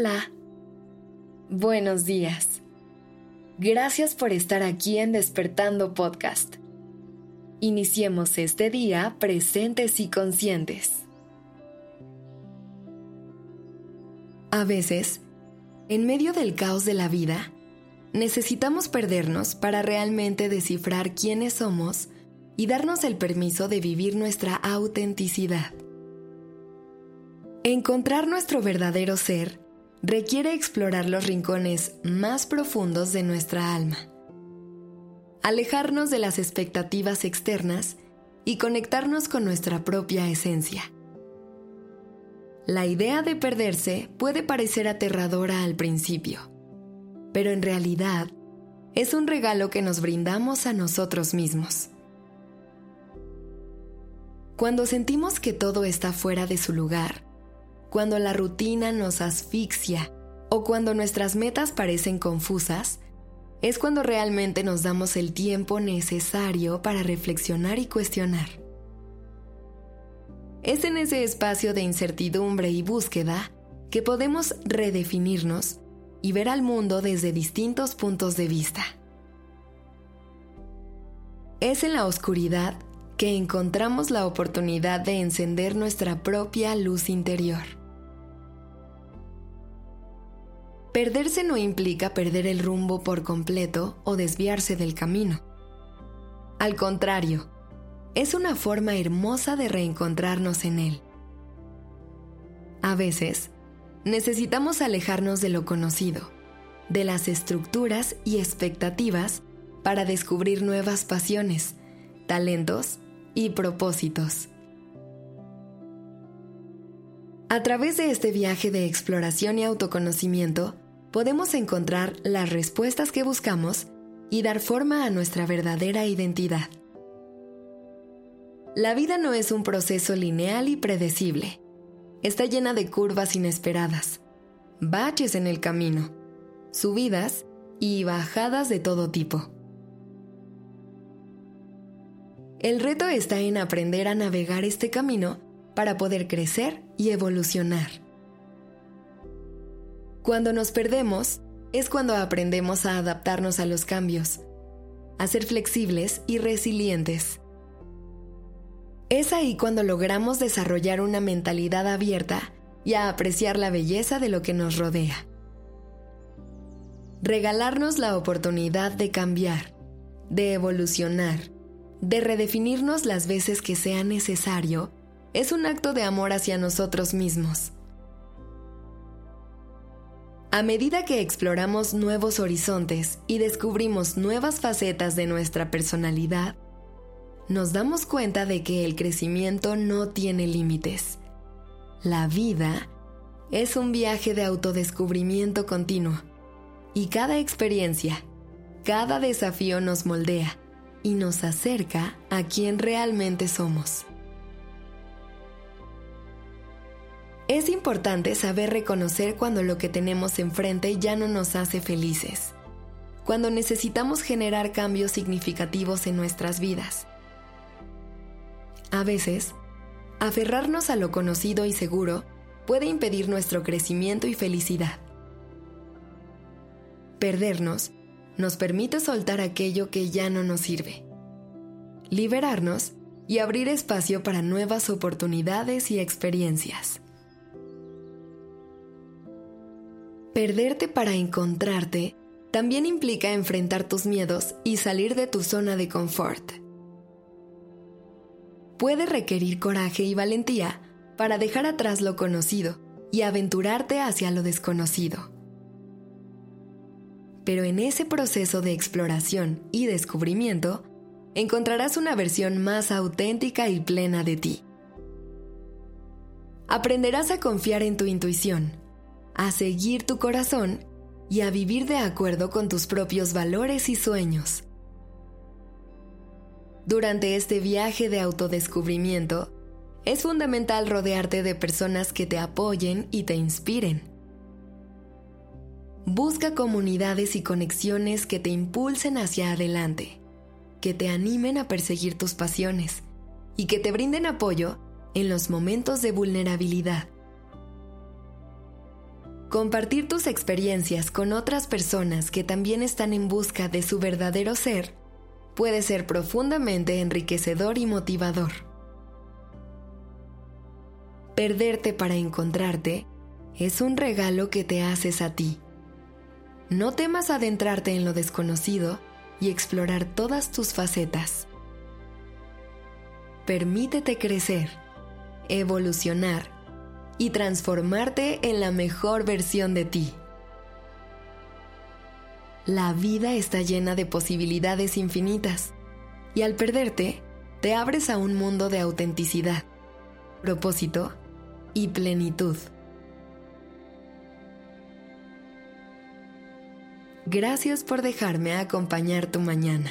Hola. Buenos días. Gracias por estar aquí en Despertando Podcast. Iniciemos este día presentes y conscientes. A veces, en medio del caos de la vida, necesitamos perdernos para realmente descifrar quiénes somos y darnos el permiso de vivir nuestra autenticidad. Encontrar nuestro verdadero ser requiere explorar los rincones más profundos de nuestra alma, alejarnos de las expectativas externas y conectarnos con nuestra propia esencia. La idea de perderse puede parecer aterradora al principio, pero en realidad es un regalo que nos brindamos a nosotros mismos. Cuando sentimos que todo está fuera de su lugar, cuando la rutina nos asfixia o cuando nuestras metas parecen confusas, es cuando realmente nos damos el tiempo necesario para reflexionar y cuestionar. Es en ese espacio de incertidumbre y búsqueda que podemos redefinirnos y ver al mundo desde distintos puntos de vista. Es en la oscuridad que encontramos la oportunidad de encender nuestra propia luz interior. Perderse no implica perder el rumbo por completo o desviarse del camino. Al contrario, es una forma hermosa de reencontrarnos en él. A veces, necesitamos alejarnos de lo conocido, de las estructuras y expectativas para descubrir nuevas pasiones, talentos y propósitos. A través de este viaje de exploración y autoconocimiento, podemos encontrar las respuestas que buscamos y dar forma a nuestra verdadera identidad. La vida no es un proceso lineal y predecible. Está llena de curvas inesperadas, baches en el camino, subidas y bajadas de todo tipo. El reto está en aprender a navegar este camino para poder crecer y evolucionar. Cuando nos perdemos, es cuando aprendemos a adaptarnos a los cambios, a ser flexibles y resilientes. Es ahí cuando logramos desarrollar una mentalidad abierta y a apreciar la belleza de lo que nos rodea. Regalarnos la oportunidad de cambiar, de evolucionar, de redefinirnos las veces que sea necesario es un acto de amor hacia nosotros mismos. A medida que exploramos nuevos horizontes y descubrimos nuevas facetas de nuestra personalidad, nos damos cuenta de que el crecimiento no tiene límites. La vida es un viaje de autodescubrimiento continuo y cada experiencia, cada desafío nos moldea y nos acerca a quien realmente somos. Es importante saber reconocer cuando lo que tenemos enfrente ya no nos hace felices, cuando necesitamos generar cambios significativos en nuestras vidas. A veces, aferrarnos a lo conocido y seguro puede impedir nuestro crecimiento y felicidad. Perdernos nos permite soltar aquello que ya no nos sirve, liberarnos y abrir espacio para nuevas oportunidades y experiencias. Perderte para encontrarte también implica enfrentar tus miedos y salir de tu zona de confort. Puede requerir coraje y valentía para dejar atrás lo conocido y aventurarte hacia lo desconocido. Pero en ese proceso de exploración y descubrimiento, encontrarás una versión más auténtica y plena de ti. Aprenderás a confiar en tu intuición, a seguir tu corazón y a vivir de acuerdo con tus propios valores y sueños. Durante este viaje de autodescubrimiento, es fundamental rodearte de personas que te apoyen y te inspiren. Busca comunidades y conexiones que te impulsen hacia adelante, que te animen a perseguir tus pasiones y que te brinden apoyo en los momentos de vulnerabilidad. Compartir tus experiencias con otras personas que también están en busca de su verdadero ser puede ser profundamente enriquecedor y motivador. Perderte para encontrarte es un regalo que te haces a ti. No temas adentrarte en lo desconocido y explorar todas tus facetas. Permítete crecer, evolucionar y transformarte en la mejor versión de ti. La vida está llena de posibilidades infinitas y al perderte, te abres a un mundo de autenticidad, propósito y plenitud. Gracias por dejarme acompañar tu mañana.